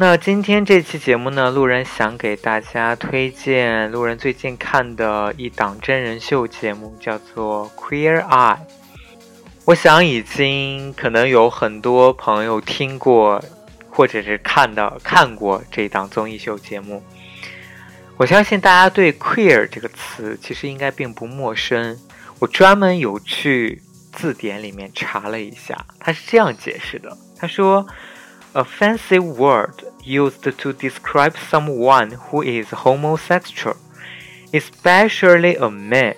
那今天这期节目呢，路人想给大家推荐路人最近看的一档真人秀节目，叫做《Queer Eye》。我想已经可能有很多朋友听过，或者是看到看过这档综艺秀节目。我相信大家对 “queer” 这个词其实应该并不陌生。我专门有去字典里面查了一下，他是这样解释的：他说。A fancy word used to describe someone who is homosexual, especially a man。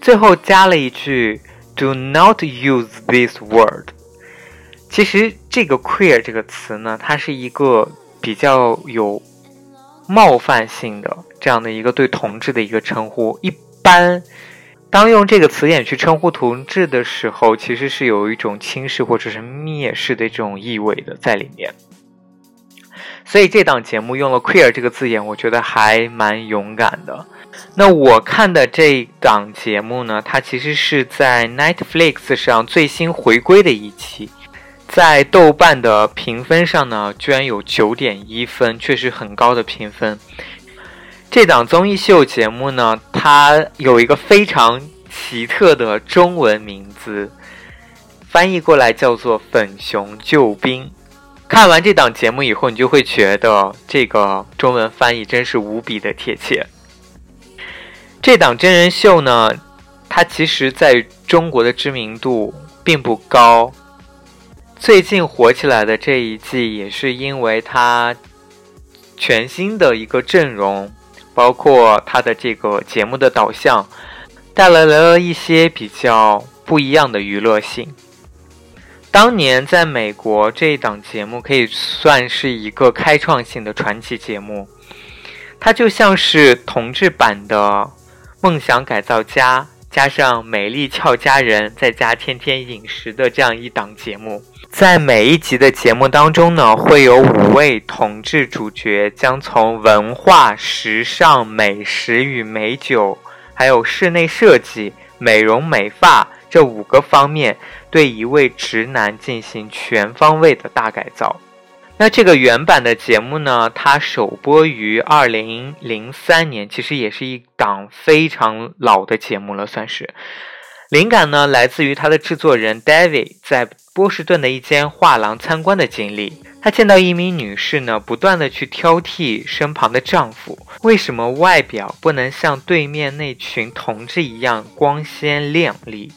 最后加了一句 “Do not use this word”。其实这个 “queer” 这个词呢，它是一个比较有冒犯性的这样的一个对同志的一个称呼，一般。当用这个词眼去称呼同志的时候，其实是有一种轻视或者是蔑视的这种意味的在里面。所以这档节目用了 “queer” 这个字眼，我觉得还蛮勇敢的。那我看的这档节目呢，它其实是在 Netflix 上最新回归的一期，在豆瓣的评分上呢，居然有九点一分，确实很高的评分。这档综艺秀节目呢，它有一个非常奇特的中文名字，翻译过来叫做“粉熊救兵”。看完这档节目以后，你就会觉得这个中文翻译真是无比的贴切。这档真人秀呢，它其实在中国的知名度并不高，最近火起来的这一季也是因为它全新的一个阵容。包括它的这个节目的导向，带来了一些比较不一样的娱乐性。当年在美国，这一档节目可以算是一个开创性的传奇节目，它就像是同志版的《梦想改造家》，加上美丽俏佳人，再加天天饮食的这样一档节目。在每一集的节目当中呢，会有五位同志主角，将从文化、时尚、美食与美酒，还有室内设计、美容美发这五个方面，对一位直男进行全方位的大改造。那这个原版的节目呢，它首播于二零零三年，其实也是一档非常老的节目了，算是。灵感呢，来自于它的制作人 David 在波士顿的一间画廊参观的经历。他见到一名女士呢，不断的去挑剔身旁的丈夫，为什么外表不能像对面那群同志一样光鲜亮丽，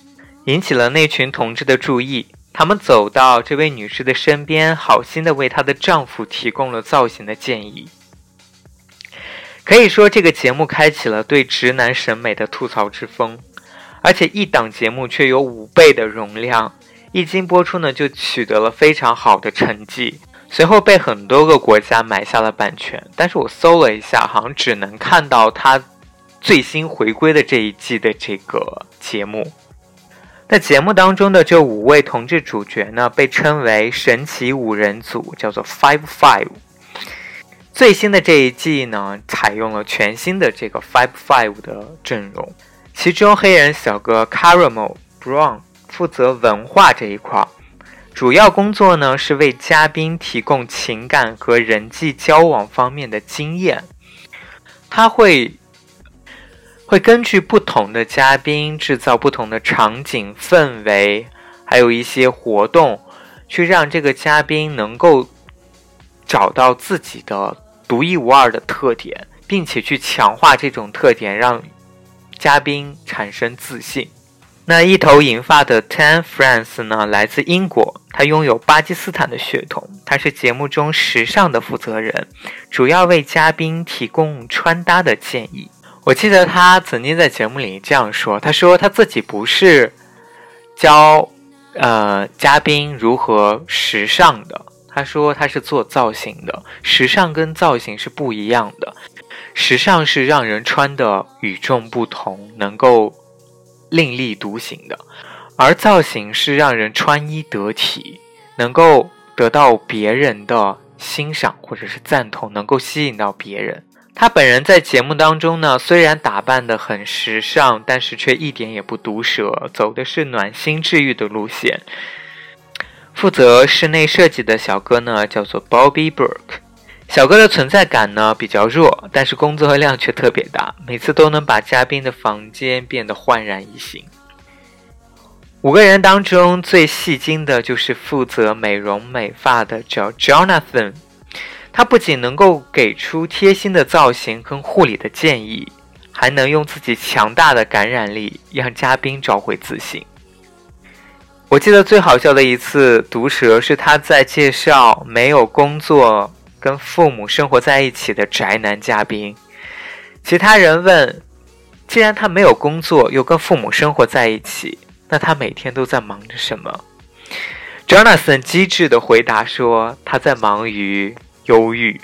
引起了那群同志的注意。他们走到这位女士的身边，好心的为她的丈夫提供了造型的建议。可以说，这个节目开启了对直男审美的吐槽之风。而且一档节目却有五倍的容量，一经播出呢，就取得了非常好的成绩，随后被很多个国家买下了版权。但是我搜了一下，好像只能看到他最新回归的这一季的这个节目。那节目当中的这五位同志主角呢，被称为神奇五人组，叫做 Five Five。最新的这一季呢，采用了全新的这个 Five Five 的阵容。其中黑人小哥 Caramel Brown 负责文化这一块儿，主要工作呢是为嘉宾提供情感和人际交往方面的经验。他会会根据不同的嘉宾制造不同的场景氛围，还有一些活动，去让这个嘉宾能够找到自己的独一无二的特点，并且去强化这种特点，让。嘉宾产生自信。那一头银发的 Tan France 呢，来自英国，他拥有巴基斯坦的血统。他是节目中时尚的负责人，主要为嘉宾提供穿搭的建议。我记得他曾经在节目里这样说：“他说他自己不是教呃嘉宾如何时尚的，他说他是做造型的。时尚跟造型是不一样的。”时尚是让人穿的与众不同，能够另立独行的；而造型是让人穿衣得体，能够得到别人的欣赏或者是赞同，能够吸引到别人。他本人在节目当中呢，虽然打扮的很时尚，但是却一点也不毒舌，走的是暖心治愈的路线。负责室内设计的小哥呢，叫做 Bobby Burke。小哥的存在感呢比较弱，但是工作量却特别大，每次都能把嘉宾的房间变得焕然一新。五个人当中最戏精的就是负责美容美发的，叫 Jonathan。他不仅能够给出贴心的造型跟护理的建议，还能用自己强大的感染力让嘉宾找回自信。我记得最好笑的一次毒舌是他在介绍没有工作、跟父母生活在一起的宅男嘉宾。其他人问：“既然他没有工作，又跟父母生活在一起，那他每天都在忙着什么？”Jonathan 机智的回答说：“他在忙于。”忧郁。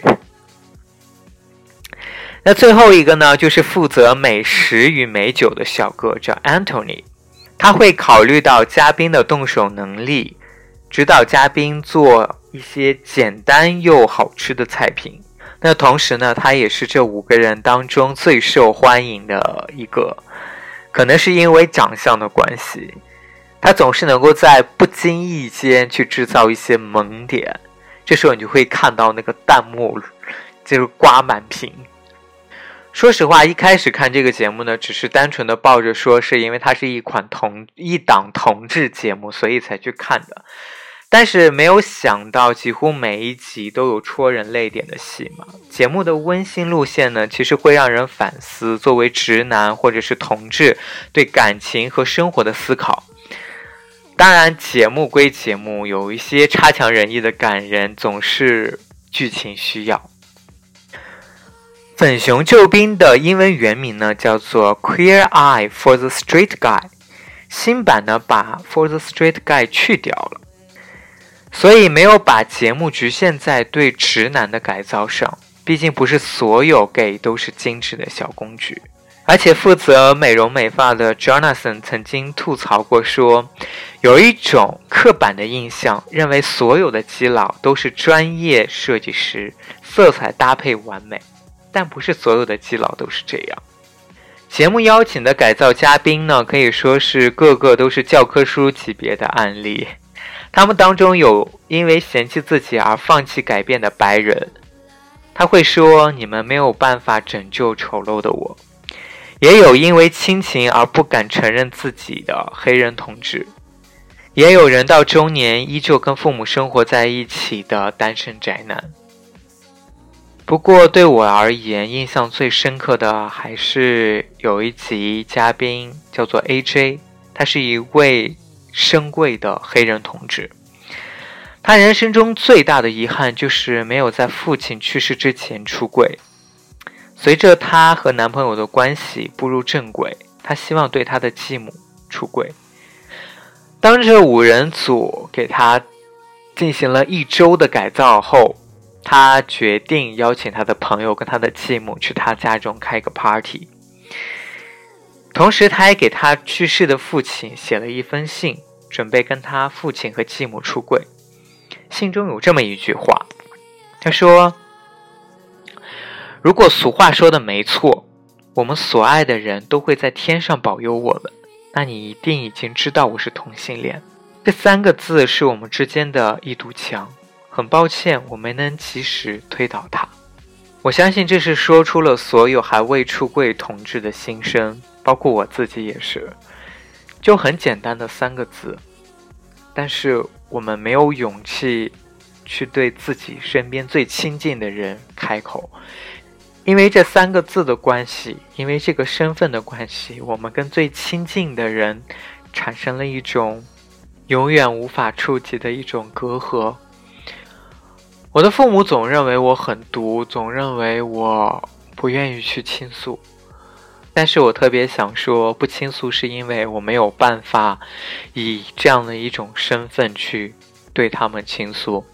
那最后一个呢，就是负责美食与美酒的小哥，叫 Anthony。他会考虑到嘉宾的动手能力，指导嘉宾做一些简单又好吃的菜品。那同时呢，他也是这五个人当中最受欢迎的一个，可能是因为长相的关系，他总是能够在不经意间去制造一些萌点。这时候你就会看到那个弹幕，就是刮满屏。说实话，一开始看这个节目呢，只是单纯的抱着说是因为它是一款同一档同志节目，所以才去看的。但是没有想到，几乎每一集都有戳人泪点的戏码。节目的温馨路线呢，其实会让人反思作为直男或者是同志对感情和生活的思考。当然，节目归节目，有一些差强人意的感人，总是剧情需要。粉熊救兵的英文原名呢，叫做 Queer Eye for the Straight Guy。新版呢，把 For the Straight Guy 去掉了，所以没有把节目局限在对直男的改造上。毕竟不是所有 gay 都是精致的小公举。而且负责美容美发的 Jonathan 曾经吐槽过，说有一种刻板的印象，认为所有的基佬都是专业设计师，色彩搭配完美，但不是所有的基佬都是这样。节目邀请的改造嘉宾呢，可以说是个个都是教科书级别的案例。他们当中有因为嫌弃自己而放弃改变的白人，他会说：“你们没有办法拯救丑陋的我。”也有因为亲情而不敢承认自己的黑人同志，也有人到中年依旧跟父母生活在一起的单身宅男。不过对我而言，印象最深刻的还是有一集嘉宾叫做 A.J，他是一位深贵的黑人同志。他人生中最大的遗憾就是没有在父亲去世之前出柜。随着她和男朋友的关系步入正轨，她希望对她的继母出柜。当这五人组给她进行了一周的改造后，她决定邀请她的朋友跟她的继母去她家中开个 party。同时，他还给他去世的父亲写了一封信，准备跟他父亲和继母出柜。信中有这么一句话，他说。如果俗话说的没错，我们所爱的人都会在天上保佑我们，那你一定已经知道我是同性恋。这三个字是我们之间的一堵墙，很抱歉我没能及时推倒它。我相信这是说出了所有还未出柜同志的心声，包括我自己也是。就很简单的三个字，但是我们没有勇气去对自己身边最亲近的人开口。因为这三个字的关系，因为这个身份的关系，我们跟最亲近的人产生了一种永远无法触及的一种隔阂。我的父母总认为我很毒，总认为我不愿意去倾诉。但是我特别想说，不倾诉是因为我没有办法以这样的一种身份去对他们倾诉。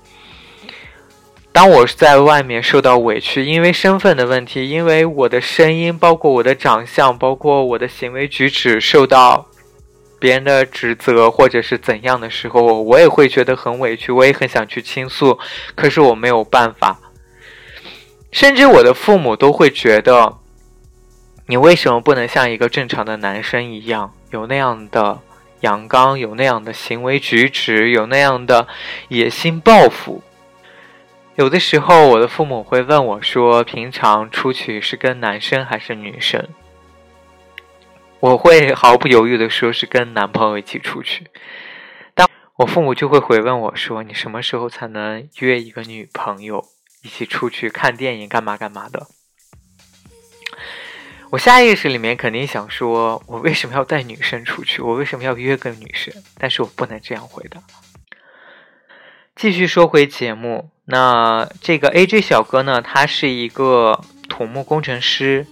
当我在外面受到委屈，因为身份的问题，因为我的声音，包括我的长相，包括我的行为举止受到别人的指责或者是怎样的时候，我也会觉得很委屈，我也很想去倾诉，可是我没有办法。甚至我的父母都会觉得，你为什么不能像一个正常的男生一样，有那样的阳刚，有那样的行为举止，有那样的野心抱负？有的时候，我的父母会问我说：“平常出去是跟男生还是女生？”我会毫不犹豫的说是跟男朋友一起出去。但我父母就会回问我说：“你什么时候才能约一个女朋友一起出去看电影，干嘛干嘛的？”我下意识里面肯定想说：“我为什么要带女生出去？我为什么要约个女生？”但是我不能这样回答。继续说回节目。那这个 A J 小哥呢，他是一个土木工程师，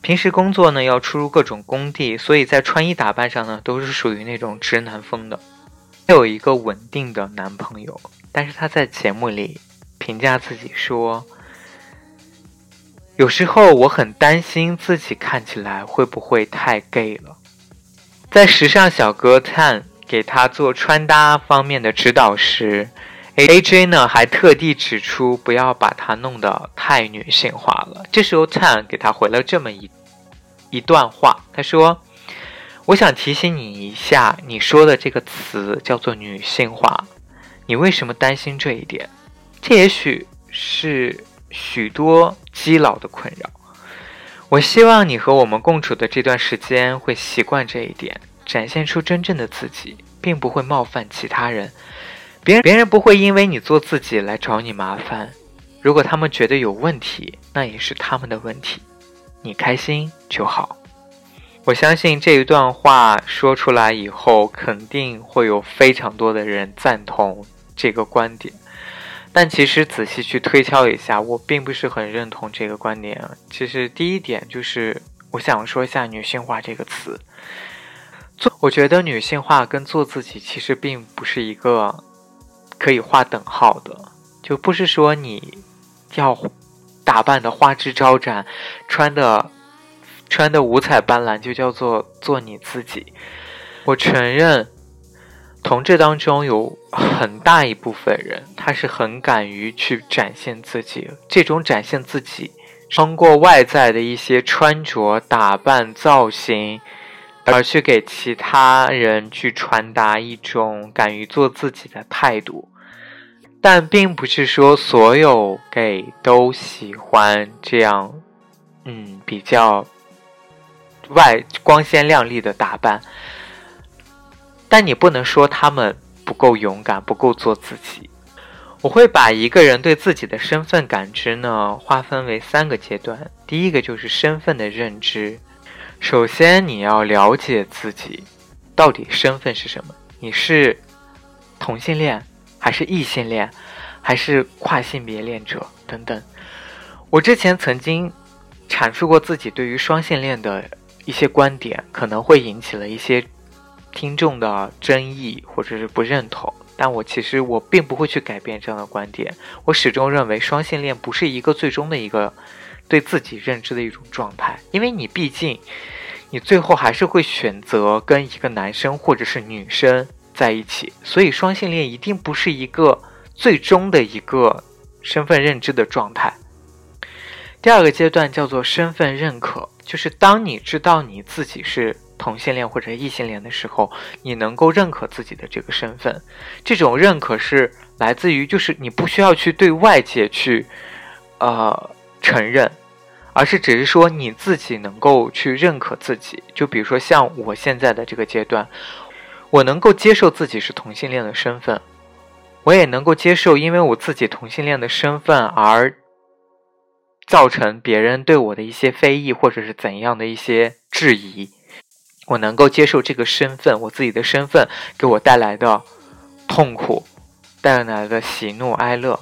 平时工作呢要出入各种工地，所以在穿衣打扮上呢都是属于那种直男风的。他有一个稳定的男朋友，但是他在节目里评价自己说，有时候我很担心自己看起来会不会太 gay 了。在时尚小哥 Tan 给他做穿搭方面的指导时。A J 呢还特地指出不要把他弄得太女性化了。这时候 Tan 给他回了这么一一段话，他说：“我想提醒你一下，你说的这个词叫做女性化，你为什么担心这一点？这也许是许多基佬的困扰。我希望你和我们共处的这段时间会习惯这一点，展现出真正的自己，并不会冒犯其他人。”别人别人不会因为你做自己来找你麻烦，如果他们觉得有问题，那也是他们的问题，你开心就好。我相信这一段话说出来以后，肯定会有非常多的人赞同这个观点。但其实仔细去推敲一下，我并不是很认同这个观点。其实第一点就是，我想说一下“女性化”这个词。做，我觉得女性化跟做自己其实并不是一个。可以划等号的，就不是说你要打扮的花枝招展，穿的穿的五彩斑斓就叫做做你自己。我承认，同志当中有很大一部分人，他是很敢于去展现自己。这种展现自己，通过外在的一些穿着打扮造型。而去给其他人去传达一种敢于做自己的态度，但并不是说所有 gay 都喜欢这样，嗯，比较外光鲜亮丽的打扮。但你不能说他们不够勇敢，不够做自己。我会把一个人对自己的身份感知呢，划分为三个阶段。第一个就是身份的认知。首先，你要了解自己到底身份是什么？你是同性恋，还是异性恋，还是跨性别恋者等等？我之前曾经阐述过自己对于双性恋的一些观点，可能会引起了一些听众的争议或者是不认同。但我其实我并不会去改变这样的观点。我始终认为双性恋不是一个最终的一个。对自己认知的一种状态，因为你毕竟，你最后还是会选择跟一个男生或者是女生在一起，所以双性恋一定不是一个最终的一个身份认知的状态。第二个阶段叫做身份认可，就是当你知道你自己是同性恋或者异性恋的时候，你能够认可自己的这个身份，这种认可是来自于，就是你不需要去对外界去，呃，承认。而是只是说你自己能够去认可自己，就比如说像我现在的这个阶段，我能够接受自己是同性恋的身份，我也能够接受因为我自己同性恋的身份而造成别人对我的一些非议或者是怎样的一些质疑，我能够接受这个身份，我自己的身份给我带来的痛苦，带来的喜怒哀乐。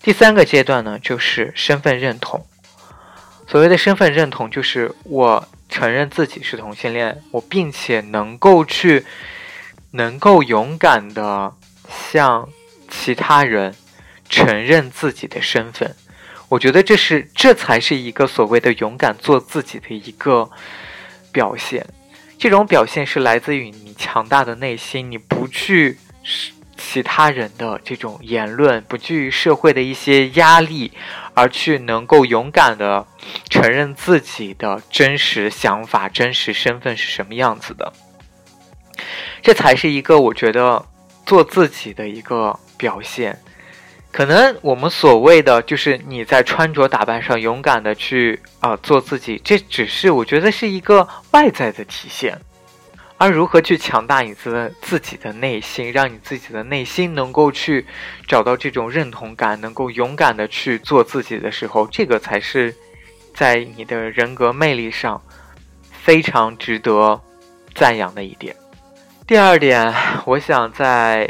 第三个阶段呢，就是身份认同。所谓的身份认同，就是我承认自己是同性恋，我并且能够去，能够勇敢的向其他人承认自己的身份。我觉得这是这才是一个所谓的勇敢做自己的一个表现。这种表现是来自于你强大的内心，你不去其他人的这种言论，不惧社会的一些压力，而去能够勇敢的承认自己的真实想法、真实身份是什么样子的。这才是一个我觉得做自己的一个表现。可能我们所谓的就是你在穿着打扮上勇敢的去啊做自己，这只是我觉得是一个外在的体现，而如何去强大你自自己的内心，让你自己的内心能够去找到这种认同感，能够勇敢的去做自己的时候，这个才是在你的人格魅力上非常值得赞扬的一点。第二点，我想在。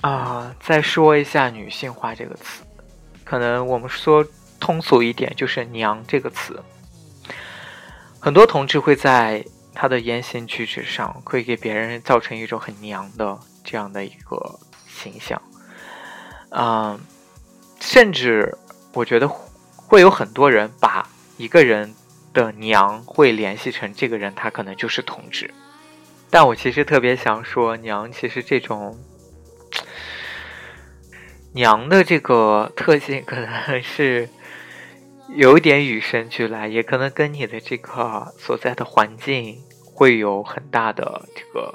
啊，再说一下“女性化”这个词，可能我们说通俗一点，就是“娘”这个词。很多同志会在他的言行举止上，会给别人造成一种很娘的这样的一个形象。嗯，甚至我觉得会有很多人把一个人的娘会联系成这个人，他可能就是同志。但我其实特别想说，娘其实这种。娘的这个特性可能是有点与生俱来，也可能跟你的这个所在的环境会有很大的这个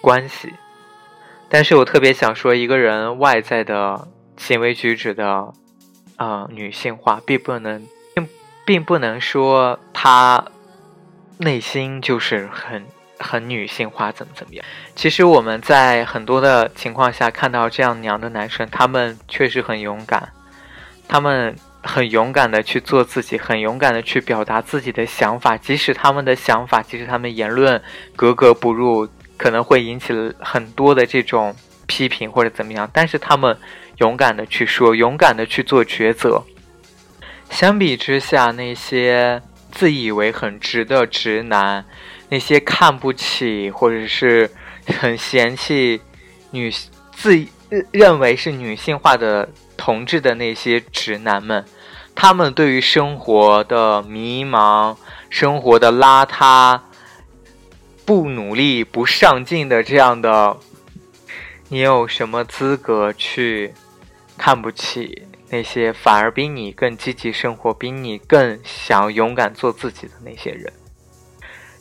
关系。但是我特别想说，一个人外在的行为举止的啊女性化，并不能并并不能说他内心就是很。很女性化，怎么怎么样？其实我们在很多的情况下看到这样娘的男生，他们确实很勇敢，他们很勇敢的去做自己，很勇敢的去表达自己的想法，即使他们的想法，即使他们言论格格不入，可能会引起很多的这种批评或者怎么样，但是他们勇敢的去说，勇敢的去做抉择。相比之下，那些自以为很直的直男。那些看不起或者是很嫌弃女自认为是女性化的同志的那些直男们，他们对于生活的迷茫、生活的邋遢、不努力、不上进的这样的，你有什么资格去看不起那些反而比你更积极生活、比你更想勇敢做自己的那些人？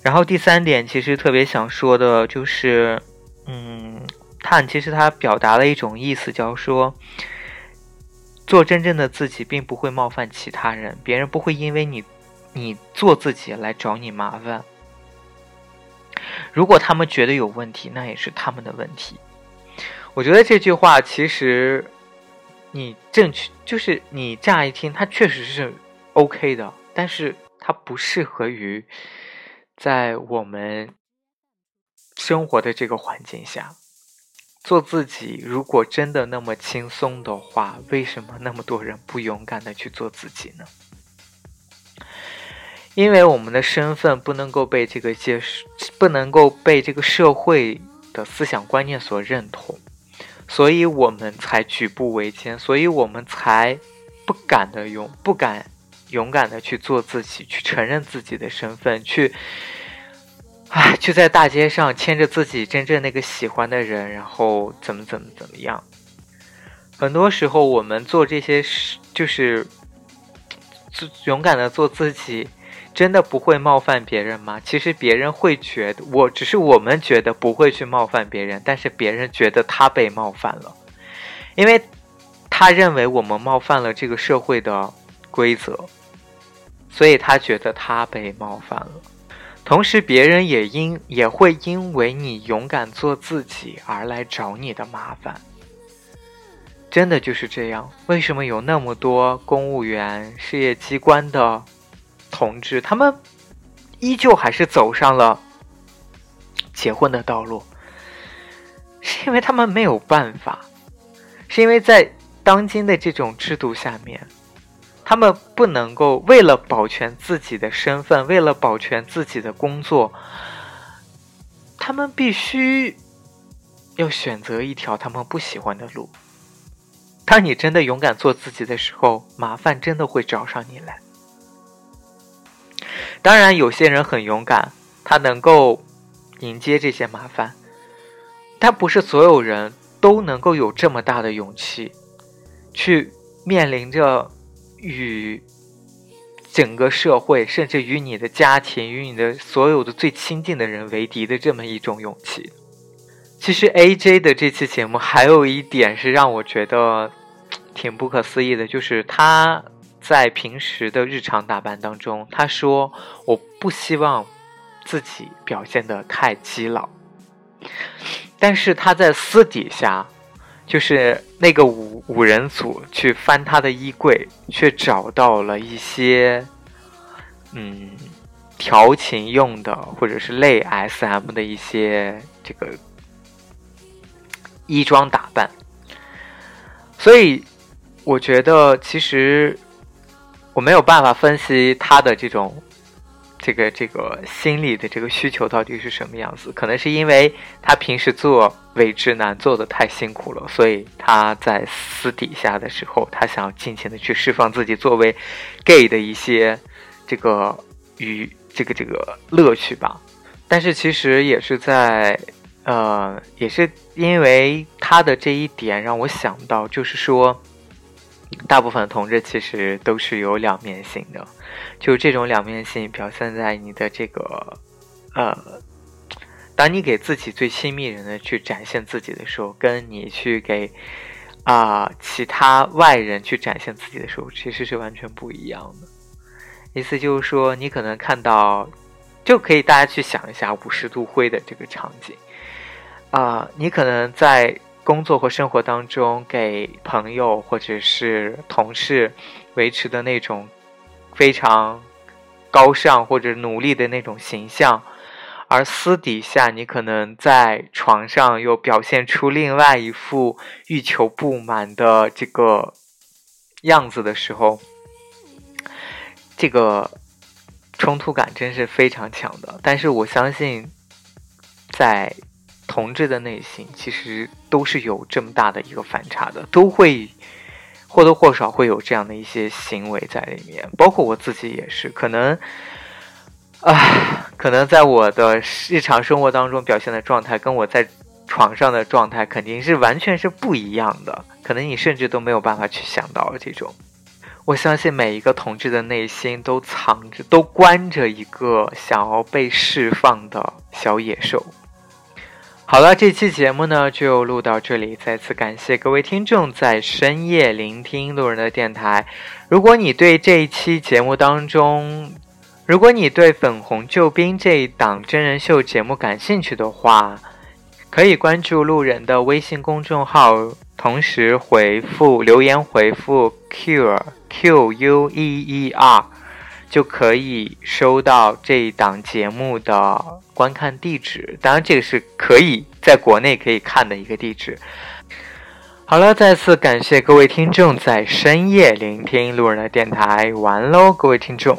然后第三点，其实特别想说的就是，嗯，碳其实它表达了一种意思，叫说，做真正的自己，并不会冒犯其他人，别人不会因为你，你做自己来找你麻烦。如果他们觉得有问题，那也是他们的问题。我觉得这句话其实，你正确，就是你乍一听，它确实是 OK 的，但是它不适合于。在我们生活的这个环境下，做自己，如果真的那么轻松的话，为什么那么多人不勇敢的去做自己呢？因为我们的身份不能够被这个界，不能够被这个社会的思想观念所认同，所以我们才举步维艰，所以我们才不敢的勇，不敢。勇敢的去做自己，去承认自己的身份，去，唉，去在大街上牵着自己真正那个喜欢的人，然后怎么怎么怎么样。很多时候，我们做这些事，就是勇敢的做自己，真的不会冒犯别人吗？其实别人会觉得，我只是我们觉得不会去冒犯别人，但是别人觉得他被冒犯了，因为他认为我们冒犯了这个社会的规则。所以他觉得他被冒犯了，同时别人也因也会因为你勇敢做自己而来找你的麻烦。真的就是这样。为什么有那么多公务员、事业机关的同志，他们依旧还是走上了结婚的道路？是因为他们没有办法，是因为在当今的这种制度下面。他们不能够为了保全自己的身份，为了保全自己的工作，他们必须要选择一条他们不喜欢的路。当你真的勇敢做自己的时候，麻烦真的会找上你来。当然，有些人很勇敢，他能够迎接这些麻烦，但不是所有人都能够有这么大的勇气，去面临着与整个社会，甚至与你的家庭、与你的所有的最亲近的人为敌的这么一种勇气。其实 A J 的这期节目还有一点是让我觉得挺不可思议的，就是他在平时的日常打扮当中，他说我不希望自己表现的太基佬，但是他在私底下，就是那个五五人组去翻他的衣柜，却找到了一些嗯调情用的或者是类 S M 的一些这个。衣装打扮，所以我觉得其实我没有办法分析他的这种这个这个心理的这个需求到底是什么样子。可能是因为他平时做伪直男做的太辛苦了，所以他在私底下的时候，他想尽情的去释放自己作为 gay 的一些这个与这个这个乐趣吧。但是其实也是在。呃，也是因为他的这一点让我想到，就是说，大部分同志其实都是有两面性的，就这种两面性表现在你的这个，呃，当你给自己最亲密人的去展现自己的时候，跟你去给啊其他外人去展现自己的时候，其实是完全不一样的。意思就是说，你可能看到，就可以大家去想一下五十度灰的这个场景。啊，你可能在工作或生活当中给朋友或者是同事维持的那种非常高尚或者努力的那种形象，而私底下你可能在床上又表现出另外一副欲求不满的这个样子的时候，这个冲突感真是非常强的。但是我相信，在同志的内心其实都是有这么大的一个反差的，都会或多或少会有这样的一些行为在里面，包括我自己也是。可能啊，可能在我的日常生活当中表现的状态，跟我在床上的状态肯定是完全是不一样的。可能你甚至都没有办法去想到这种。我相信每一个同志的内心都藏着、都关着一个想要被释放的小野兽。好了，这期节目呢就录到这里。再次感谢各位听众在深夜聆听路人的电台。如果你对这一期节目当中，如果你对《粉红救兵》这一档真人秀节目感兴趣的话，可以关注路人的微信公众号，同时回复留言回复 “q q u e e r”。就可以收到这一档节目的观看地址，当然这个是可以在国内可以看的一个地址。好了，再次感谢各位听众在深夜聆听路人的电台，完喽，各位听众。